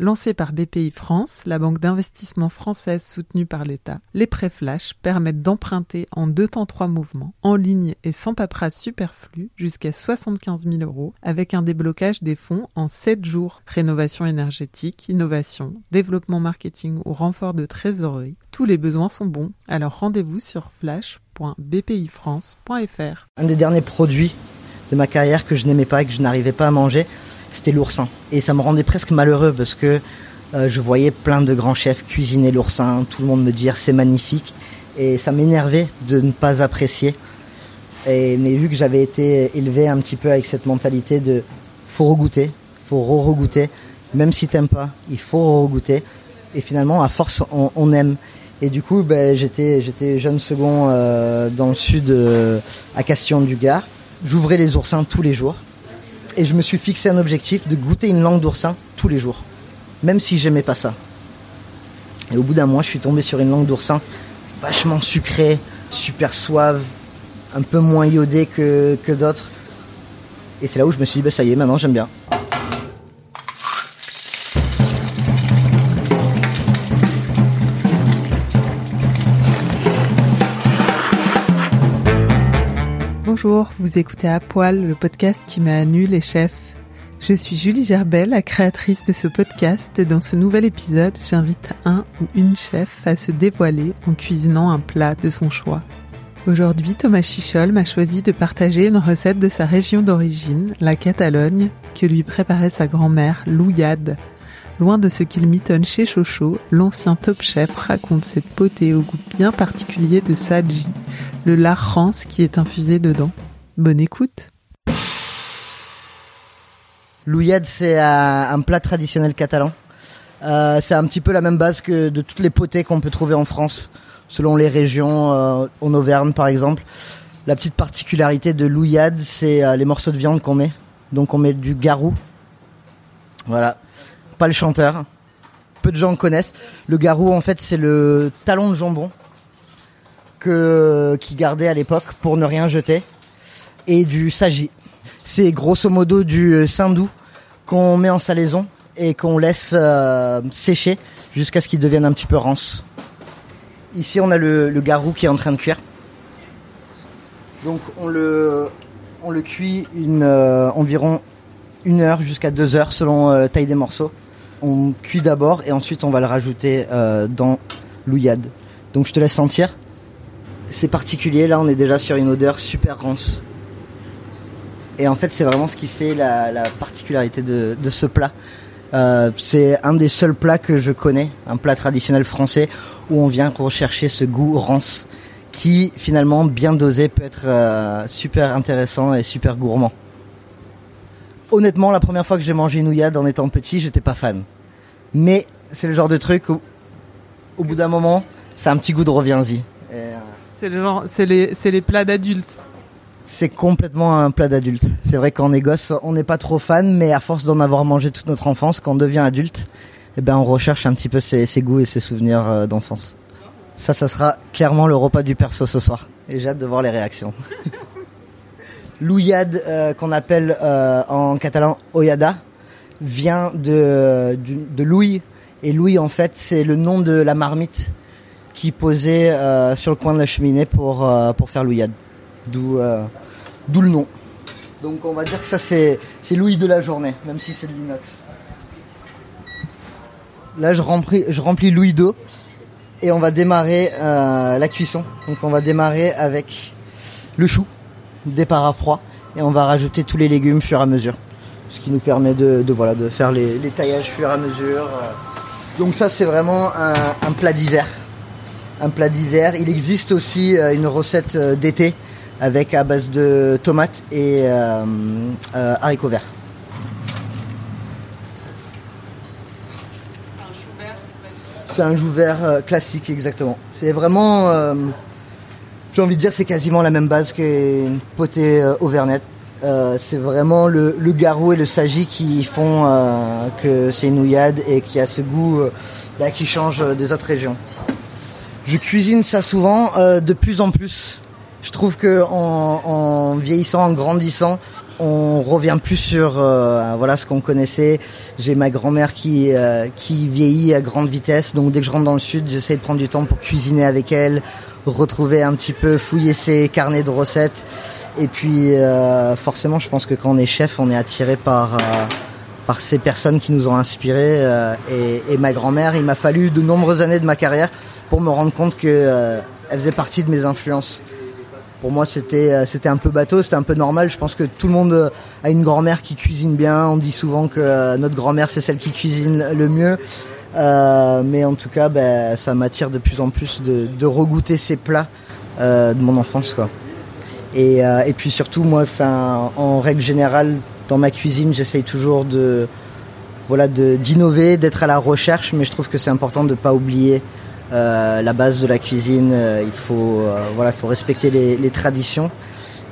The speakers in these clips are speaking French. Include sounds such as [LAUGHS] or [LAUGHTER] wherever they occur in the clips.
Lancé par BPI France, la banque d'investissement française soutenue par l'État, les prêts flash permettent d'emprunter en deux temps trois mouvements, en ligne et sans paperasse superflue, jusqu'à 75 000 euros, avec un déblocage des fonds en 7 jours. Rénovation énergétique, innovation, développement marketing ou renfort de trésorerie, tous les besoins sont bons, alors rendez-vous sur flash.bpifrance.fr. Un des derniers produits de ma carrière que je n'aimais pas et que je n'arrivais pas à manger, c'était l'oursin. Et ça me rendait presque malheureux parce que euh, je voyais plein de grands chefs cuisiner l'oursin, tout le monde me dire c'est magnifique. Et ça m'énervait de ne pas apprécier. Et, mais vu que j'avais été élevé un petit peu avec cette mentalité de faut regoûter, faut re-regoûter, même si t'aimes pas, il faut re-regoûter. Et finalement, à force, on, aime. Et du coup, ben, j'étais, j'étais jeune second euh, dans le sud, euh, à Castillon du Gard. J'ouvrais les oursins tous les jours et je me suis fixé un objectif de goûter une langue d'oursin tous les jours, même si j'aimais pas ça. Et au bout d'un mois, je suis tombé sur une langue d'oursin vachement sucrée, super suave, un peu moins iodée que, que d'autres. Et c'est là où je me suis dit, bah, ça y est, maintenant j'aime bien. Bonjour, vous écoutez À Poil, le podcast qui met à nu les chefs. Je suis Julie Gerbel, la créatrice de ce podcast, et dans ce nouvel épisode, j'invite un ou une chef à se dévoiler en cuisinant un plat de son choix. Aujourd'hui, Thomas Chichol m'a choisi de partager une recette de sa région d'origine, la Catalogne, que lui préparait sa grand-mère, Louillade. Loin de ce qu'il mitonne chez Chocho, l'ancien top chef raconte cette potée au goût bien particulier de Sadji, le lard qui est infusé dedans. Bonne écoute Louillade, c'est un, un plat traditionnel catalan. Euh, c'est un petit peu la même base que de toutes les potées qu'on peut trouver en France, selon les régions, euh, en Auvergne par exemple. La petite particularité de Louillade, c'est euh, les morceaux de viande qu'on met. Donc on met du garou. Voilà. Pas le chanteur. Peu de gens connaissent. Le garou, en fait, c'est le talon de jambon que qui gardait à l'époque pour ne rien jeter et du saji. C'est grosso modo du euh, saindoux qu'on met en salaison et qu'on laisse euh, sécher jusqu'à ce qu'il devienne un petit peu rance. Ici, on a le, garou qui est en train de cuire. Donc, on le, on le cuit euh, environ une heure jusqu'à deux heures selon la taille des morceaux. On cuit d'abord et ensuite on va le rajouter euh, dans l'ouillade. Donc, je te laisse sentir. C'est particulier. Là, on est déjà sur une odeur super rance. Et en fait, c'est vraiment ce qui fait la, la particularité de, de ce plat. Euh, c'est un des seuls plats que je connais, un plat traditionnel français, où on vient rechercher ce goût rance, qui finalement, bien dosé, peut être euh, super intéressant et super gourmand. Honnêtement, la première fois que j'ai mangé une ouillade en étant petit, j'étais pas fan. Mais c'est le genre de truc où, au bout d'un moment, c'est un petit goût de reviens-y. Euh, C'est le genre, c'est les, plats d'adultes. C'est complètement un plat d'adulte. C'est vrai qu'en est gosse, on n'est pas trop fan, mais à force d'en avoir mangé toute notre enfance, quand on devient adulte, eh ben on recherche un petit peu ses, ses goûts et ses souvenirs euh, d'enfance. Ça, ça sera clairement le repas du perso ce soir. Et j'ai hâte de voir les réactions. [LAUGHS] L'ouillade, euh, qu'on appelle euh, en catalan oyada, vient de, de. Et Louis, en fait, c'est le nom de la marmite qui posait euh, sur le coin de la cheminée pour, faire l'ouillade. D'où le nom. Donc on va dire que ça c'est l'ouïe de la journée, même si c'est de l'inox. Là je remplis, je remplis l'ouïe d'eau et on va démarrer la cuisson. Donc on va démarrer avec le chou, départ à froid, et on va rajouter tous les légumes au fur et à mesure. Ce qui nous permet de, voilà, de faire les, taillages au fur et à mesure. Donc ça c'est vraiment un, plat d'hiver. Un plat d'hiver. Il existe aussi euh, une recette euh, d'été avec à base de tomates et euh, haricots verts. C'est un chou vert classique exactement. C'est vraiment j'ai envie de dire c'est quasiment la même base qu'une potée euh, auvernette. Euh, c'est vraiment le, garou et le sagi qui font euh, que c'est une nouillade et qui a ce goût bah, qui change des autres régions. Je cuisine ça souvent de plus en plus. Je trouve que en, vieillissant, en grandissant, on revient plus sur voilà ce qu'on connaissait. J'ai ma grand-mère qui qui vieillit à grande vitesse, donc dès que je rentre dans le sud, j'essaie de prendre du temps pour cuisiner avec elle, retrouver un petit peu, fouiller ses carnets de recettes. Et puis euh, forcément, je pense que quand on est chef, on est attiré par euh, par ces personnes qui nous ont inspirés. Euh, et, ma grand-mère, il m'a fallu de nombreuses années de ma carrière pour me rendre compte que elle faisait partie de mes influences. Pour moi, c'était c'était un peu bateau, c'était un peu normal. Je pense que tout le monde a une grand-mère qui cuisine bien. On dit souvent que notre grand-mère c'est celle qui cuisine le mieux. Euh, mais en tout cas, ben, ça m'attire de plus en plus de, de regoûter ces plats euh, de mon enfance. Quoi. Et, euh, puis surtout, moi, en règle générale, dans ma cuisine, j'essaye toujours de voilà d'innover, d'être à la recherche, mais je trouve que c'est important de ne pas oublier la base de la cuisine. il faut voilà, il faut respecter les, traditions.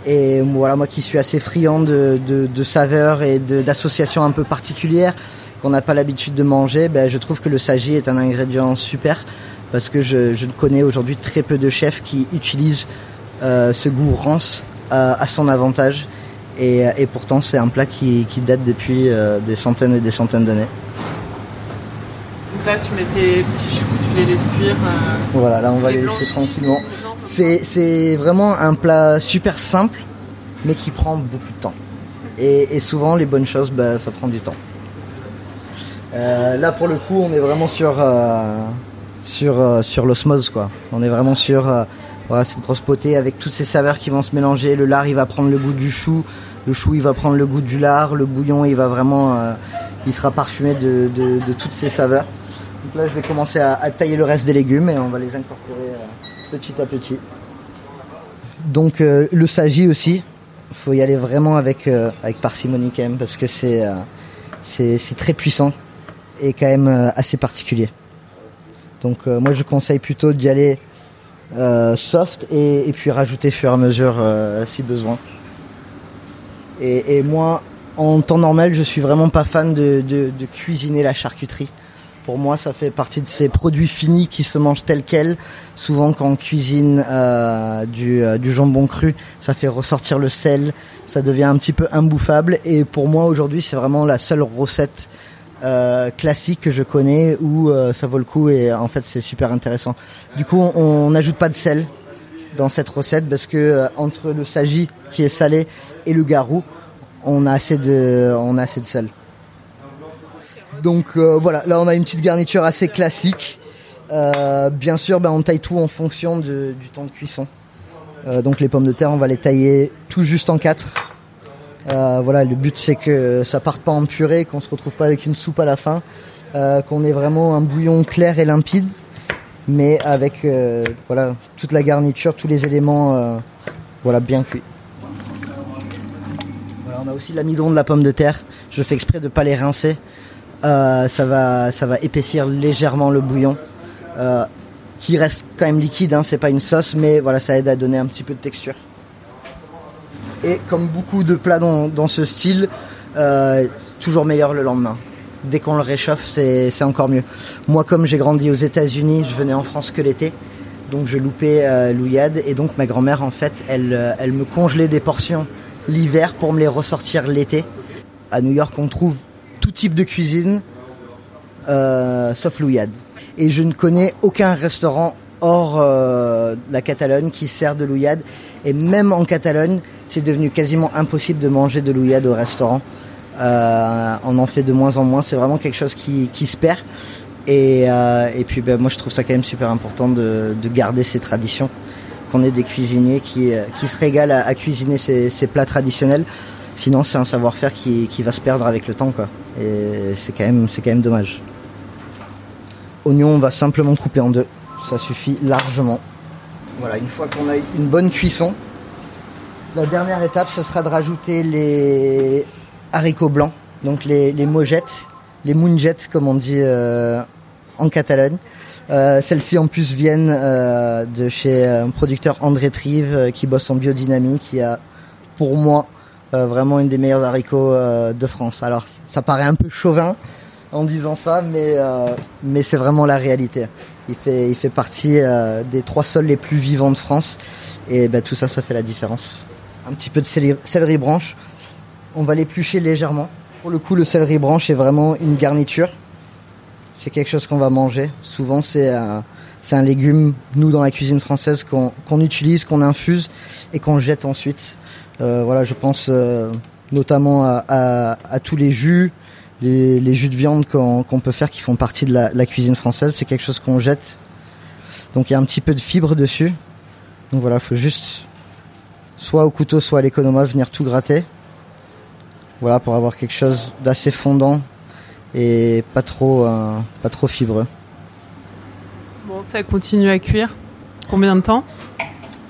Et voilà, moi qui suis assez friand de saveurs et d'associations un peu particulières, qu'on n'a pas l'habitude de manger, ben, je trouve que le sagi est un ingrédient super parce que je, je connais aujourd'hui très peu de chefs qui utilisent euh, ce goût rance euh, à son avantage. Et, et pourtant, c'est un plat qui, qui date depuis euh, des centaines et des centaines d'années. Donc là, tu mets tes petits choux, tu les laisses cuire. voilà, là, on va les laisser tranquillement. C'est vraiment un plat super simple, mais qui prend beaucoup de temps. Et, et souvent, les bonnes choses, ben, ça prend du temps. Euh, là, pour le coup, on est vraiment sur, euh, sur, euh, sur l'osmose, quoi. On est vraiment sur voilà, cette grosse potée avec toutes ces saveurs qui vont se mélanger. Le lard, il va prendre le goût du chou. Le chou, il va prendre le goût du lard. Le bouillon, il va vraiment, il sera parfumé de, toutes ces saveurs. Donc là, je vais commencer à, tailler le reste des légumes et on va les incorporer petit à petit. Donc le sagi aussi, faut y aller vraiment avec avec parcimonie quand même parce que c'est très puissant est quand même euh, assez particulier. Donc euh, moi je conseille plutôt d'y aller euh, soft et, puis rajouter fur et à mesure si besoin. Et, moi, en temps normal, je suis vraiment pas fan de, cuisiner la charcuterie. Pour moi, ça fait partie de ces produits finis qui se mangent tels quels. Souvent, quand on cuisine du, du, jambon cru, ça fait ressortir le sel, ça devient un petit peu imbouffable. Et pour moi, aujourd'hui, c'est vraiment la seule recette euh, classique que je connais où euh, ça vaut le coup et en fait c'est super intéressant. Du coup, on n'ajoute pas de sel dans cette recette parce que euh, entre le sagi qui est salé et le garou, on a assez de, on a assez de sel. Donc voilà, là on a une petite garniture assez classique. bien sûr, ben, on taille tout en fonction du temps de cuisson. donc les pommes de terre, on va les tailler tout juste en quatre euh, voilà, le but c'est que ça parte pas en purée, qu'on se retrouve pas avec une soupe à la fin, euh, qu'on ait vraiment un bouillon clair et limpide, mais avec euh, voilà toute la garniture, tous les éléments, voilà bien cuits. on a aussi l'amidon de la pomme de terre. Je fais exprès de pas les rincer. ça va, ça va épaissir légèrement le bouillon, qui reste quand même liquide. Hein, c'est pas une sauce, mais voilà, ça aide à donner un petit peu de texture. Et comme beaucoup de plats dans, ce style, euh, toujours meilleur le lendemain. Dès qu'on le réchauffe, c'est encore mieux. Moi, comme j'ai grandi aux États-Unis, je venais en France que l'été. Donc je loupais euh, l'ouillade et donc ma grand-mère en fait elle, euh, elle me congelait des portions l'hiver pour me les ressortir l'été. À New York on trouve tout type de cuisine sauf l'ouillade. Et je ne connais aucun restaurant hors la Catalogne qui sert de l'ouillade. Et même en Catalogne, c'est devenu quasiment impossible de manger de l'ouillade au restaurant. Euh, on en fait de moins en moins. C'est vraiment quelque chose qui, qui se perd. Et, euh, et puis ben, moi je trouve ça quand même super important de, de garder ces traditions. qu'on ait des cuisiniers qui, qui se régalent à, cuisiner ces, ces, plats traditionnels. Sinon, c'est un savoir-faire qui, qui, va se perdre avec le temps, quoi. Et c'est quand même, c'est quand même dommage. Oignon, on va simplement couper en deux. Ça suffit largement. Voilà, une fois qu'on a une bonne cuisson, la dernière étape, ce sera de rajouter les haricots blancs, donc les, les les mounjettes comme on dit euh, en Catalogne. Euh, Celles-ci en plus viennent euh, de chez un producteur André Trive qui bosse en biodynamie, qui a pour moi vraiment une des meilleures haricots de France. Alors ça paraît un peu chauvin en disant ça, mais c'est vraiment la réalité. Il fait il fait partie des trois sols les plus vivants de France et ben, tout ça ça fait la différence. Un petit peu de céleri, céleri branche. On va l'éplucher légèrement. Pour le coup, le céleri branche est vraiment une garniture c'est quelque chose qu'on va manger. Souvent, c'est un, légume, nous, dans la cuisine française, qu'on, utilise, qu'on infuse et qu'on jette ensuite. Euh, voilà, je pense euh, notamment à, tous les jus, les, jus de viande qu'on, peut faire qui font partie de la, cuisine française. C'est quelque chose qu'on jette. Donc il y a un petit peu de fibre dessus. Donc voilà, il faut juste soit au couteau, soit à l'économa venir tout gratter. Voilà, pour avoir quelque chose d'assez fondant et pas trop, euh, pas trop fibreux. Bon, ça continue à cuire. Combien de temps?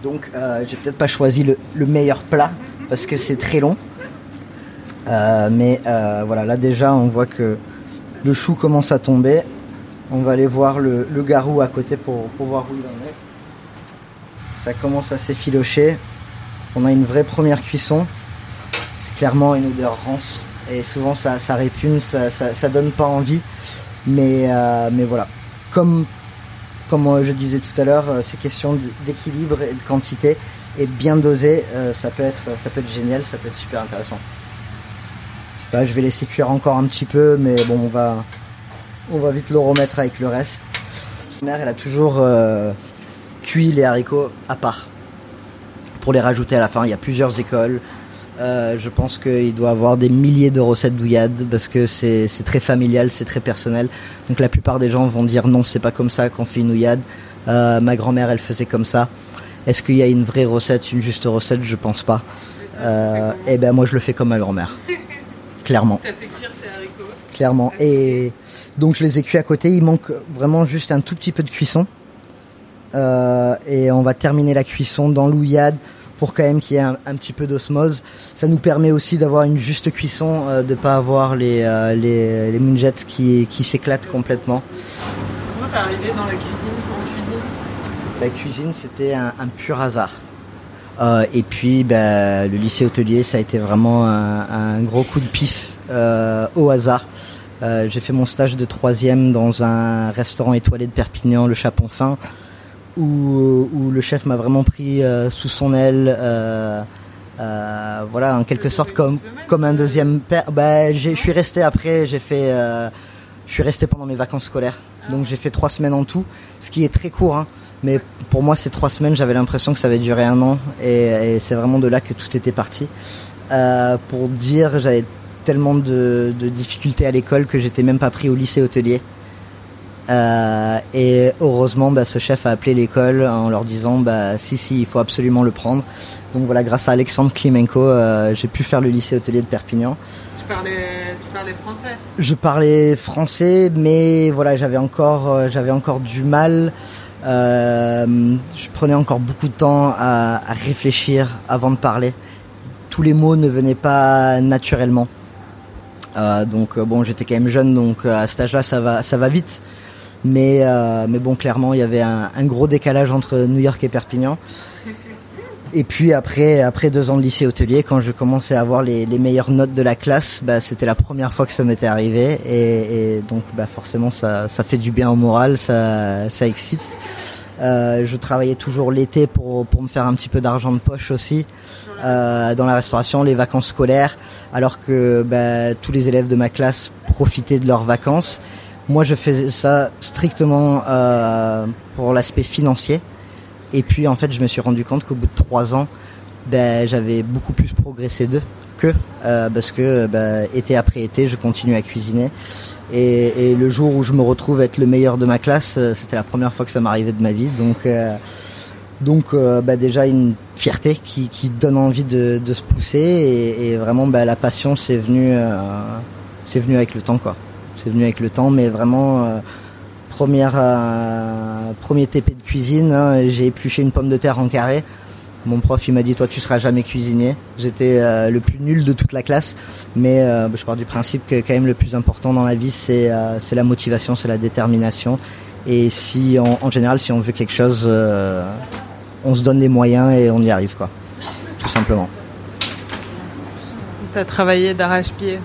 Donc, euh, j'ai peut-être pas choisi le, meilleur plat parce que c'est très long. Euh, mais voilà, là déjà, on voit que le chou commence à tomber. On va aller voir le, garou à côté pour, pour, voir où il en est. Ça commence à s'effilocher. On a une vraie première cuisson. C'est clairement une odeur rance et souvent ça, répugne, ça, donne pas envie. Mais, euh, mais voilà, comme, comme je disais tout à l'heure, euh, c'est question d'équilibre et de quantité et bien dosé, euh, ça peut être ça peut être génial, ça peut être super intéressant. je vais laisser cuire encore un petit peu, mais bon, on va on va vite le remettre avec le reste. Ma mère, elle a toujours cuit les haricots à part pour les rajouter à la fin. Il y a plusieurs écoles. Euh, je pense qu'il doit avoir des milliers de recettes douillades parce que c'est très familial, c'est très personnel. Donc la plupart des gens vont dire non, c'est pas comme ça qu'on fait une ouillade. Euh, ma grand-mère, elle faisait comme ça. Est-ce qu'il y a une vraie recette, une juste recette? Je pense pas. Euh, et eh ben moi, je le fais comme ma grand-mère, clairement. Clairement. Et donc je les ai cuits à côté. Il manque vraiment juste un tout petit peu de cuisson. Euh, et on va terminer la cuisson dans l'ouillade pour quand même qu'il y ait un, petit peu d'osmose. Ça nous permet aussi d'avoir une juste cuisson, euh, de pas avoir les, euh, les, les moonjets qui, qui s'éclatent complètement. Comment t'es arrivé dans la cuisine? Cuisine La cuisine, c'était un, pur hasard. Euh, et puis, bah, le lycée hôtelier, ça a été vraiment un, gros coup de pif au hasard. j'ai fait mon stage de troisième dans un restaurant étoilé de Perpignan, le Chapon Fin où, le chef m'a vraiment pris euh, sous son aile. Euh, euh, voilà, en quelque sorte comme comme un deuxième père. Bah, je suis resté après. J'ai fait, je suis resté pendant mes vacances scolaires. Donc j'ai fait trois semaines en tout, ce qui est très court. Hein. Mais pour moi, ces trois semaines, j'avais l'impression que ça avait duré un an, et, c'est vraiment de là que tout était parti. Pour dire, j'avais tellement de, de difficultés à l'école que j'étais même pas pris au lycée hôtelier. Euh, et heureusement, bah, ce chef a appelé l'école en leur disant bah si si, il faut absolument le prendre. Donc voilà, grâce à Alexandre Klimenko, euh, j'ai pu faire le lycée hôtelier de Perpignan. Tu parlais, tu parlais français Je parlais français, mais voilà, j'avais encore, euh, j'avais encore du mal. Euh, je prenais encore beaucoup de temps à, à, réfléchir avant de parler. Tous les mots ne venaient pas naturellement. Euh, donc bon, j'étais quand même jeune, donc à cet âge-là, ça va, ça va vite. Mais, euh, mais bon, clairement, il y avait un, gros décalage entre New York et Perpignan. Et puis après, après deux ans de lycée hôtelier, quand je commençais à avoir les, meilleures notes de la classe, bah, c'était la première fois que ça m'était arrivé. Et, donc bah, forcément, ça, ça fait du bien au moral, ça, ça excite. Euh, je travaillais toujours l'été pour, pour me faire un petit peu d'argent de poche aussi. Euh, dans la restauration, les vacances scolaires, alors que bah, tous les élèves de ma classe profitaient de leurs vacances. Moi, je faisais ça strictement euh, pour l'aspect financier. Et puis, en fait, je me suis rendu compte qu'au bout de trois ans, ben, j'avais beaucoup plus progressé d'eux que euh, parce que ben, été après été, je continue à cuisiner. Et, le jour où je me retrouve être le meilleur de ma classe, euh, c'était la première fois que ça m'arrivait de ma vie. Donc, Donc bah, déjà une fierté qui, qui donne envie de, de se pousser et, vraiment bah, la passion c'est venu c'est venu avec le temps quoi. C'est venu avec le temps mais vraiment euh, première euh, premier TP de cuisine, hein, j'ai épluché une pomme de terre en carré. Mon prof il m'a dit toi tu seras jamais cuisinier. J'étais euh, le plus nul de toute la classe mais je pars du principe que quand même le plus important dans la vie c'est la motivation, c'est la détermination et si en, en général si on veut quelque chose on se donne les moyens et on y arrive quoi. Tout simplement. Tu as travaillé d'arrache-pied.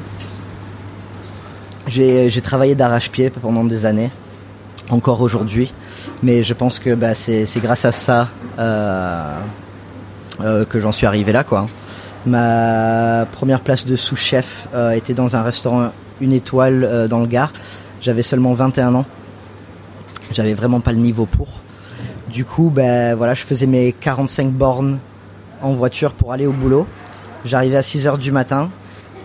J'ai j'ai travaillé d'arrache-pied pendant des années, encore aujourd'hui, mais je pense que bah, c'est grâce à ça euh, euh, que j'en suis arrivé là quoi. Ma première place de sous-chef euh, était dans un restaurant une étoile euh, dans le Gard. J'avais seulement 21 ans. J'avais vraiment pas le niveau pour. Du coup, ben voilà, je faisais mes 45 bornes en voiture pour aller au boulot. J'arrivais à 6 heures du matin.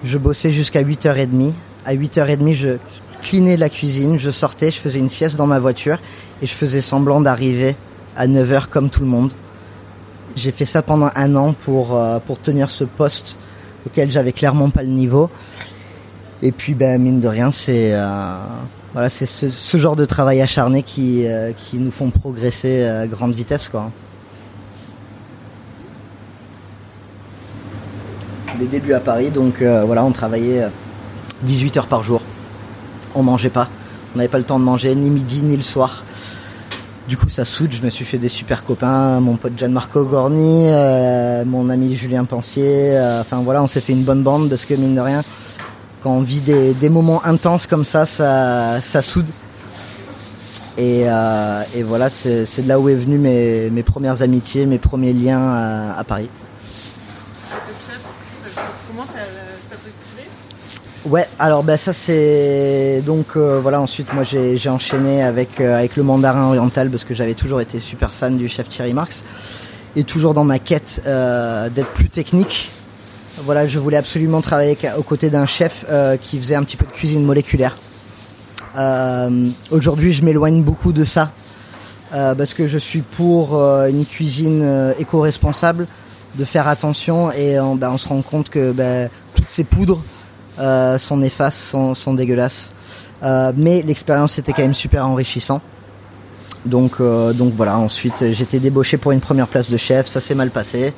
Je bossais jusqu'à 8h30. À 8h30, je clinais la cuisine, je sortais, je faisais une sieste dans ma voiture et je faisais semblant d'arriver à 9h comme tout le monde. J'ai fait ça pendant un an pour, euh, pour tenir ce poste auquel j'avais clairement pas le niveau. Et puis, ben, mine de rien, c'est euh, voilà, ce, genre de travail acharné qui, euh, qui nous font progresser à grande vitesse, quoi. Les débuts à Paris, donc voilà, on travaillait 18 heures par jour. On mangeait pas. On n'avait pas le temps de manger, ni midi, ni le soir. Du coup, ça soude. Je me suis fait des super copains. Mon pote Gianmarco Gorni, euh, mon ami Julien Pensier. euh, enfin voilà, on s'est fait une bonne bande parce que mine de rien, quand on vit des, moments intenses comme ça, ça, soude. Et, euh, voilà, c'est de là où est venu mes, premières amitiés, mes premiers liens à Paris. Comment tu as postulé Ouais, alors ben ça c'est donc euh, voilà ensuite moi j'ai enchaîné avec euh, avec le mandarin oriental parce que j'avais toujours été super fan du chef Thierry Marx et toujours dans ma quête euh, d'être plus technique. Voilà, je voulais absolument travailler aux côtés d'un chef qui faisait un petit peu de cuisine moléculaire. Aujourd'hui, je m'éloigne beaucoup de ça parce que je suis pour une cuisine éco-responsable, de faire attention et on, ben, on se rend compte que ben, toutes ces poudres euh, sont néfastes, sont, dégueulasses. Euh, mais l'expérience était quand même super enrichissant. Donc, euh, donc voilà, ensuite j'étais débauché pour une première place de chef, ça s'est mal passé.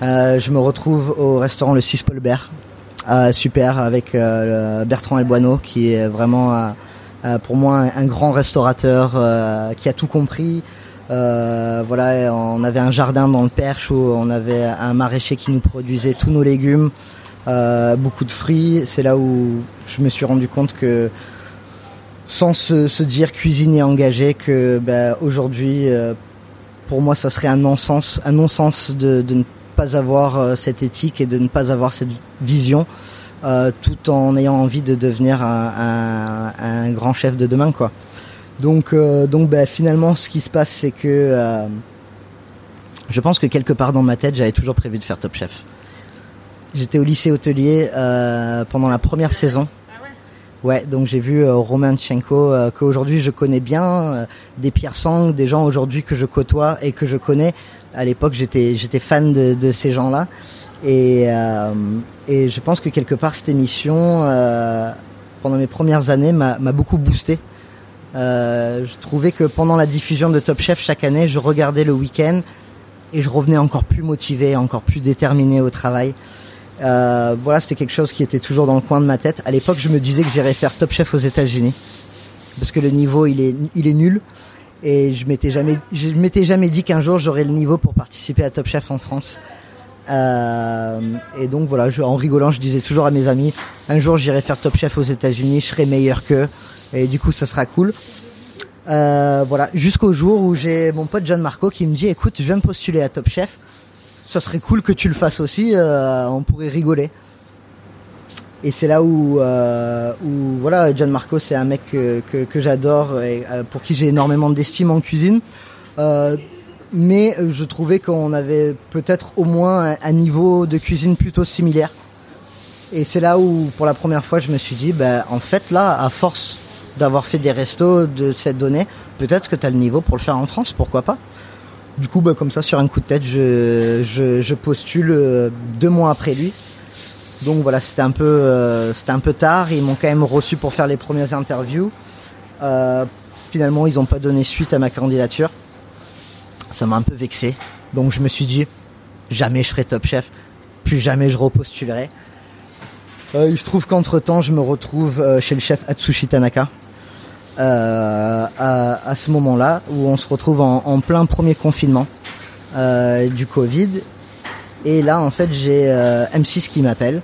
Je me retrouve au restaurant Le 6 Paulbert, euh, super, avec Bertrand Elboineau, qui est vraiment pour moi un, grand restaurateur qui a tout compris. Voilà, on avait un jardin dans le Perche où on avait un maraîcher qui nous produisait tous nos légumes, euh, beaucoup de fruits. C'est là où je me suis rendu compte que sans se, se dire cuisinier engagé, que ben, aujourd'hui, euh, pour moi, ça serait un non-sens, un non-sens de, ne pas avoir euh, cette éthique et de ne pas avoir cette vision, tout en ayant envie de devenir un, grand chef de demain, quoi. Donc, donc, ben, finalement, ce qui se passe, c'est que je pense que quelque part dans ma tête, j'avais toujours prévu de faire Top Chef. J'étais au lycée hôtelier euh, pendant la première saison. Ouais, donc j'ai vu euh, Romain Tchenko, euh, qu'aujourd'hui je connais bien, euh, des Pierre Sang, des gens aujourd'hui que je côtoie et que je connais. À l'époque, j'étais fan de, ces gens-là. Et, euh, et je pense que quelque part, cette émission, pendant mes premières années, m'a m'a beaucoup boosté. Je trouvais que pendant la diffusion de Top Chef chaque année, je regardais le week-end et je revenais encore plus motivé, encore plus déterminé au travail. Euh, voilà, c'était quelque chose qui était toujours dans le coin de ma tête. À l'époque, je me disais que j'irais faire Top Chef aux États-Unis parce que le niveau il est il est nul et je m'étais jamais je m'étais jamais dit qu'un jour j'aurais le niveau pour participer à Top Chef en France. Euh, et donc voilà, je, en rigolant, je disais toujours à mes amis, un jour j'irai faire Top Chef aux États-Unis, je serai meilleur qu'eux et du coup ça sera cool. Euh, voilà, jusqu'au jour où j'ai mon pote John Marco qui me dit, écoute, je viens de postuler à Top Chef, ça serait cool que tu le fasses aussi, euh, on pourrait rigoler. Et c'est là où, euh, où voilà, John Marco, c'est un mec que, j'adore et euh, pour qui j'ai énormément d'estime en cuisine. Euh, mais je trouvais qu'on avait peut-être au moins un, niveau de cuisine plutôt similaire. Et c'est là où, pour la première fois, je me suis dit, ben, en fait, là, à force d'avoir fait des restos, de s'être donné, peut-être que tu as le niveau pour le faire en France, pourquoi pas? Du coup, bah, comme ça, sur un coup de tête, je, postule euh, deux mois après lui. Donc voilà, c'était un peu, euh, c'était un peu tard. Ils m'ont quand même reçu pour faire les premières interviews. Euh, finalement, ils n'ont pas donné suite à ma candidature. Ça m'a un peu vexé. Donc je me suis dit, jamais je ferai Top Chef, plus jamais je repostulerai. Il se trouve qu'entre temps, je me retrouve chez le chef Atsushi Tanaka. Euh, à, à, ce moment-là, où on se retrouve en, en plein premier confinement euh, du Covid. Et là, en fait, j'ai euh, M6 qui m'appelle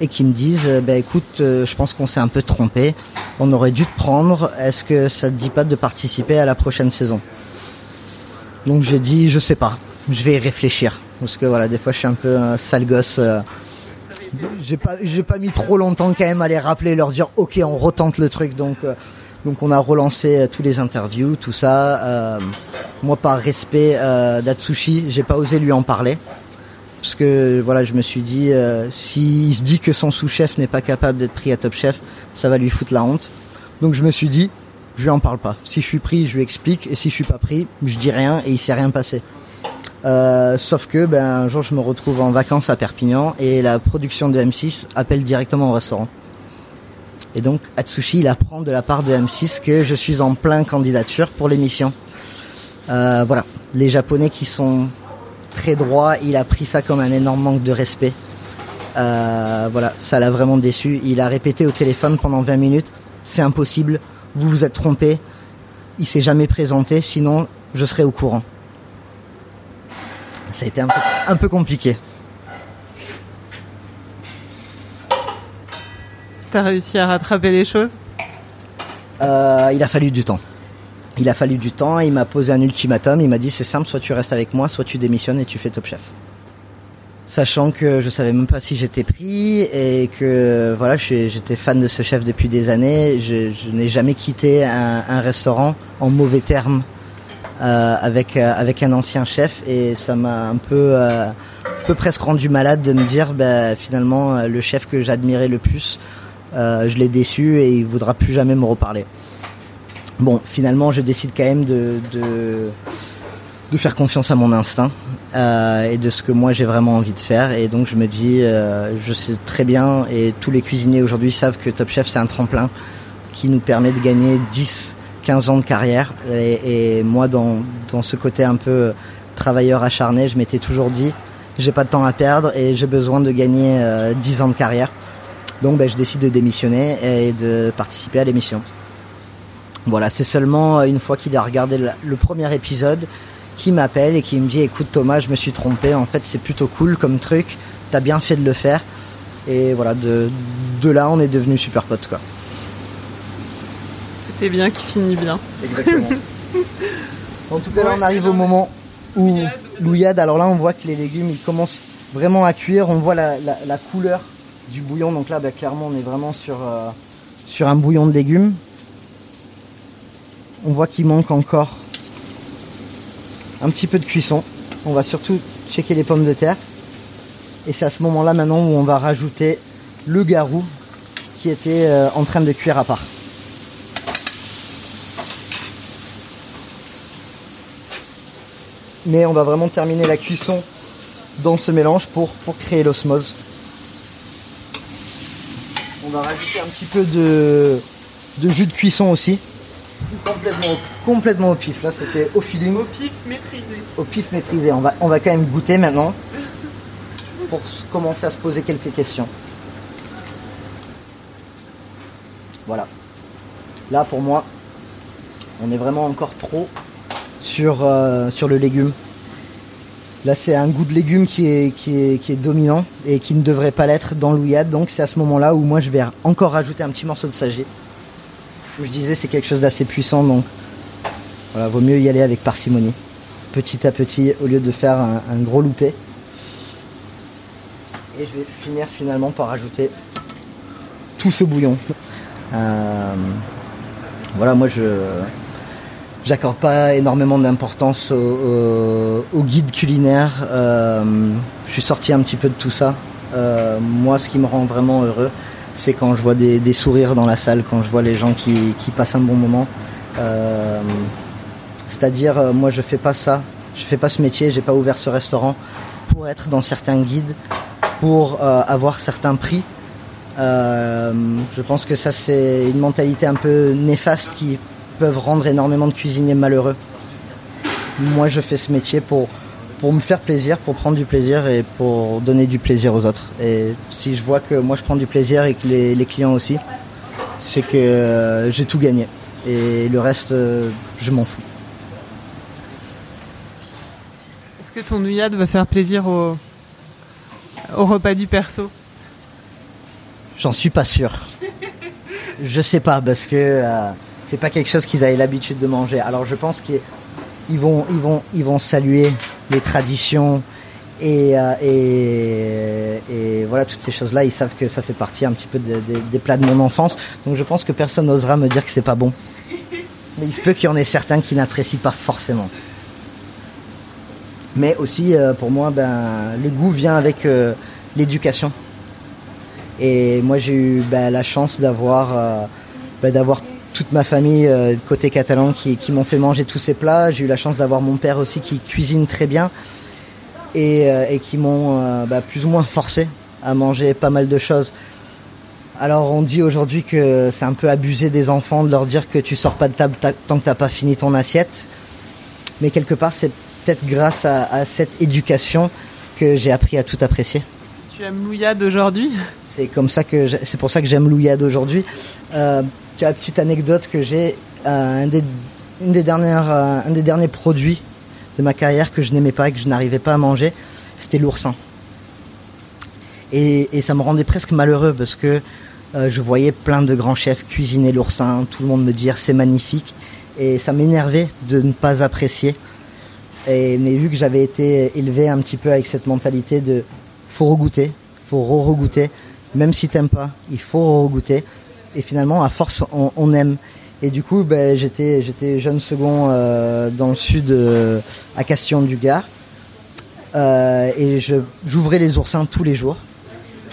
et qui me disent bah écoute, je pense qu'on s'est un peu trompé. On aurait dû te prendre. Est-ce que ça te dit pas de participer à la prochaine saison? Donc j'ai dit je sais pas. Je vais y réfléchir parce que voilà, des fois je suis un peu un sale gosse. j'ai pas j'ai pas mis trop longtemps quand même à les rappeler, leur dire ok, on retente le truc. Donc donc on a relancé tous les interviews, tout ça. Euh, moi, par respect euh, d'Atsushi, j'ai pas osé lui en parler parce que voilà, je me suis dit euh, s'il se dit que son sous-chef n'est pas capable d'être pris à Top Chef, ça va lui foutre la honte. Donc je me suis dit, je lui en parle pas. Si je suis pris, je lui explique, et si je suis pas pris, je dis rien et il s'est rien passé. Euh, sauf que ben un jour je me retrouve en vacances à Perpignan et la production de M6 appelle directement au restaurant. Et donc Atsushi, il apprend de la part de M6 que je suis en plein candidature pour l'émission. Euh, voilà, les Japonais qui sont très droits, il a pris ça comme un énorme manque de respect. Euh, voilà, ça l'a vraiment déçu. Il a répété au téléphone pendant 20 minutes, c'est impossible, vous vous êtes trompé. Il s'est jamais présenté, sinon je serai au courant. Ça a été un peu, un peu compliqué. T'as réussi à rattraper les choses euh, Il a fallu du temps. Il a fallu du temps. Il m'a posé un ultimatum. Il m'a dit c'est simple, soit tu restes avec moi, soit tu démissionnes et tu fais Top Chef. Sachant que je savais même pas si j'étais pris et que voilà, j'étais fan de ce chef depuis des années. Je, n'ai jamais quitté un, restaurant en mauvais termes euh, avec euh, avec un ancien chef et ça m'a un peu peu presque rendu malade de me dire bah, finalement le chef que j'admirais le plus je l'ai déçu et il voudra plus jamais me reparler. Bon, finalement, je décide quand même de, faire confiance à mon instinct euh, et de ce que moi j'ai vraiment envie de faire. Et donc je me dis, euh, je sais très bien, et tous les cuisiniers aujourd'hui savent que Top Chef c'est un tremplin qui nous permet de gagner 10, 15 ans de carrière. Et, moi, dans, dans ce côté un peu travailleur acharné, je m'étais toujours dit, j'ai pas de temps à perdre et j'ai besoin de gagner euh, 10 ans de carrière. Donc ben, je décide de démissionner et de participer à l'émission. Voilà, c'est seulement une fois qu'il a regardé le premier épisode qui m'appelle et qui me dit écoute Thomas, je me suis trompé, en fait c'est plutôt cool comme truc, t'as bien fait de le faire. Et voilà, de, de là on est devenu super potes quoi. Tout est bien qui finit bien. Exactement. [LAUGHS] en tout cas là on arrive au moment où l'ouillade, alors là on voit que les légumes ils commencent vraiment à cuire, on voit la, la, la couleur du bouillon. Donc là, bah, clairement, on est vraiment sur, euh, sur un bouillon de légumes. On voit qu'il manque encore un petit peu de cuisson. On va surtout checker les pommes de terre. Et c'est à ce moment-là maintenant où on va rajouter le garou qui était euh, en train de cuire à part. Mais on va vraiment terminer la cuisson dans ce mélange pour créer l'osmose. On va rajouter un petit peu de, de jus de cuisson aussi. Complètement, complètement au pif. Là, c'était au feeling. Au pif maîtrisé. Au pif maîtrisé. On va, on va quand même goûter maintenant pour commencer à se poser quelques questions. Voilà. Là, pour moi, on est vraiment encore trop sur, euh, sur le légume. Là, c'est un goût de légumes qui est, dominant et qui ne devrait pas l'être dans l'ouillade. Donc, c'est à ce moment-là où moi, je vais encore rajouter un petit morceau de sagé. Je disais, c'est quelque chose d'assez puissant. Donc, voilà, vaut mieux y aller avec parcimonie. Petit à petit, au lieu de faire un, un gros loupé. Et je vais finir finalement par rajouter tout ce bouillon. Euh, voilà, moi, je j'accorde pas énormément d'importance au, au, au, guide culinaire. Euh, je suis sorti un petit peu de tout ça. Euh, moi, ce qui me rend vraiment heureux, c'est quand je vois des, sourires dans la salle, quand je vois les gens qui, passent un bon moment. Euh, C'est-à-dire, moi, je fais pas ça. Je fais pas ce métier, j'ai pas ouvert ce restaurant pour être dans certains guides, pour avoir certains prix. Je pense que ça c'est une mentalité un peu néfaste qui peuvent rendre énormément de cuisiniers malheureux. Moi je fais ce métier pour, pour me faire plaisir, pour prendre du plaisir et pour donner du plaisir aux autres. Et si je vois que moi je prends du plaisir et que les, les clients aussi, c'est que euh, j'ai tout gagné. Et le reste, euh, je m'en fous. Est-ce que ton nouillade va faire plaisir au, au repas du perso? J'en suis pas sûr. Je sais pas parce que euh, c'est pas quelque chose qu'ils avaient l'habitude de manger. Alors je pense qu'ils vont, ils vont, ils vont saluer les traditions et, euh, et, et voilà toutes ces choses-là. Ils savent que ça fait partie un petit peu de- de- des plats de mon enfance. Donc je pense que personne n'osera me dire que c'est pas bon. Mais il se peut qu'il y en ait certains qui n'apprécient pas forcément. Mais aussi, euh, pour moi, ben, le goût vient avec euh, l'éducation. Et moi, j'ai eu ben, la chance d'avoir ben, d'avoir toute ma famille euh, côté catalan qui, qui m'ont fait manger tous ces plats. J'ai eu la chance d'avoir mon père aussi qui cuisine très bien et, euh, et qui m'ont euh, ben, plus ou moins forcé à manger pas mal de choses. Alors on dit aujourd'hui que c'est un peu abusé des enfants de leur dire que tu sors pas de table ta- tant que t'as pas fini ton assiette. Mais quelque part c'est peut-être grâce à, à cette éducation que j'ai appris à tout apprécier. Tu aimes l'ouillade aujourd'hui C'est comme ça que c'est pour ça que j'aime l'ouillade aujourd'hui. Euh, tu as une petite anecdote que j'ai euh, euh, un des derniers produits de ma carrière que je n'aimais pas et que je n'arrivais pas à manger, c'était l'oursin. Et, ça me rendait presque malheureux parce que euh, je voyais plein de grands chefs cuisiner l'oursin, tout le monde me dire c'est magnifique et ça m'énervait de ne pas apprécier. Et, mais vu que j'avais été élevé un petit peu avec cette mentalité de faut regoûter, faut re-regoûter, même si t'aimes pas, il faut re-regoûter. Et finalement, à force, on, aime. Et du coup, ben, j'étais jeune second euh, dans le sud, euh, à Castillon du Gard, Euh, et j'ouvrais les oursins tous les jours.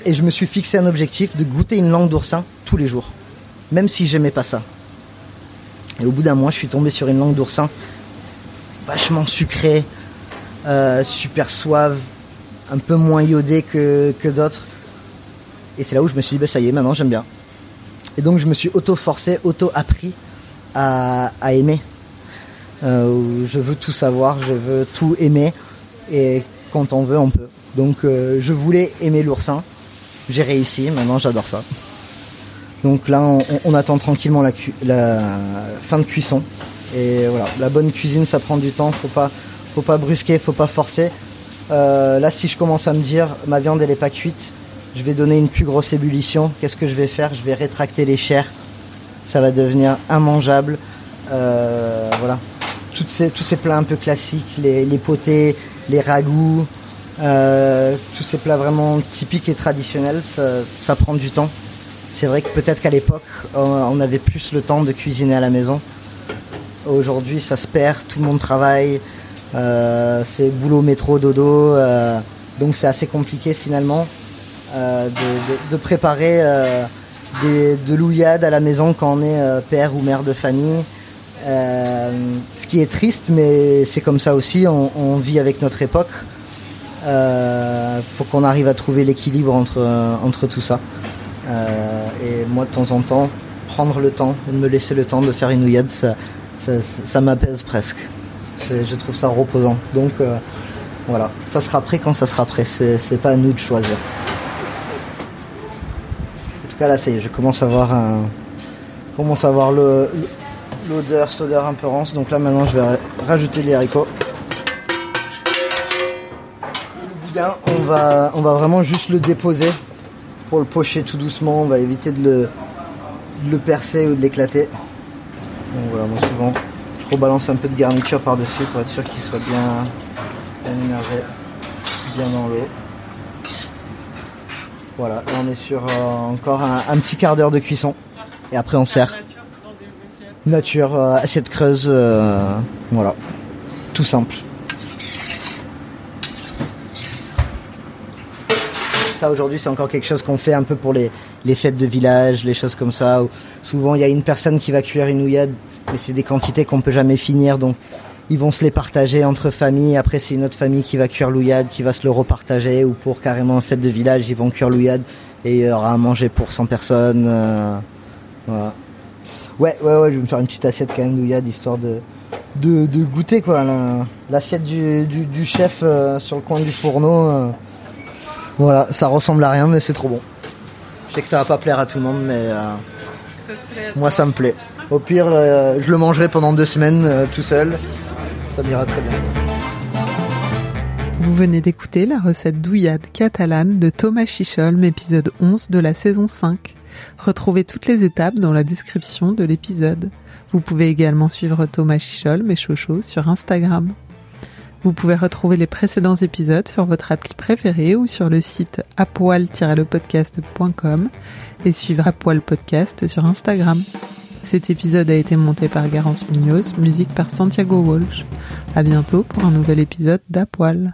Et je me suis fixé un objectif de goûter une langue d'oursin tous les jours, même si j'aimais pas ça. Et au bout d'un mois, je suis tombé sur une langue d'oursin vachement sucrée, super suave, un peu moins iodée que, que d'autres. Et c'est là où je me suis dit, bah, ça y est, maintenant j'aime bien. Et donc je me suis auto-forcé, auto-appris à, aimer. Euh, je veux tout savoir, je veux tout aimer. Et quand on veut, on peut. Donc euh, je voulais aimer l'oursin. J'ai réussi, maintenant j'adore ça. Donc là, on, attend tranquillement la fin de cuisson. Et voilà, la bonne cuisine, ça prend du temps. Faut pas, faut pas brusquer, faut pas forcer. Euh, là, si je commence à me dire, ma viande elle est pas cuite, je vais donner une plus grosse ébullition. Qu'est-ce que je vais faire? Je vais rétracter les chairs. Ça va devenir immangeable. Euh, voilà, tous ces plats un peu classiques, les, les potés, les ragoûts, euh, tous ces plats vraiment typiques et traditionnels, ça, prend du temps. C'est vrai que peut-être qu'à l'époque, on avait plus le temps de cuisiner à la maison. Aujourd'hui, ça se perd, tout le monde travaille, euh, c'est boulot, métro, dodo, donc c'est assez compliqué finalement de, de- préparer euh, des, de l'ouillade à la maison quand on est euh, père ou mère de famille. Euh, ce qui est triste, mais c'est comme ça aussi, on, vit avec notre époque. Euh, faut qu'on arrive à trouver l'équilibre entre, euh, entre tout ça. Euh, et moi, de temps en temps, prendre le temps, me laisser le temps de faire une ouillade, ça, ça, m'apaise presque. Je trouve ça reposant. Donc euh, voilà, ça sera prêt quand ça sera prêt. C'est pas à nous de choisir. Tout là, c'est, je commence à voir commence à voir l'odeur, cette odeur un peu rance. Donc là, maintenant, je vais ra- rajouter les haricots. Le boudin, on va, on va vraiment juste le déposer pour le pocher tout doucement. On va éviter de le, le percer ou de l'éclater. Donc voilà, moi souvent, je rebalance un peu de garniture par-dessus pour être sûr qu'il soit bien, bien énervé, bien dans l'eau. Voilà, là on est sur euh, encore un, petit quart d'heure de cuisson. Et après on sert. Nature, euh, assiette creuse, euh, voilà. Tout simple. Ça aujourd'hui c'est encore quelque chose qu'on fait un peu pour les, fêtes de village, les choses comme ça. Souvent il y a une personne qui va cuire une ouillade, mais c'est des quantités qu'on peut jamais finir. Donc ils vont se les partager entre familles. Après, c'est une autre famille qui va cuire l'ouillade, qui va se le repartager. Ou pour carrément une fête de village, ils vont cuire l'ouillade et il y aura à manger pour 100 personnes. Euh, voilà. Ouais, ouais, ouais, je vais me faire une petite assiette quand même d'ouillade histoire de, de, de goûter quoi. L'assiette du, du, chef euh, sur le coin du fourneau. Euh, voilà, ça ressemble à rien, mais c'est trop bon. Je sais que ça va pas plaire à tout le monde, mais moi ça me plaît. Au pire, je le mangerai pendant deux semaines tout seul ça m'ira très bien. Vous venez d'écouter la recette douillade catalane de Thomas Chicholm, épisode 11 de la saison 5. Retrouvez toutes les étapes dans la description de l'épisode. Vous pouvez également suivre Thomas Chicholm et Chocho sur Instagram. Vous pouvez retrouver les précédents épisodes sur votre appli préférée ou sur le site apoil-lepodcast.com et suivre Apoil Podcast sur Instagram. Cet épisode a été monté par Garance Munoz, musique par Santiago Walsh. À bientôt pour un nouvel épisode d'Apoil.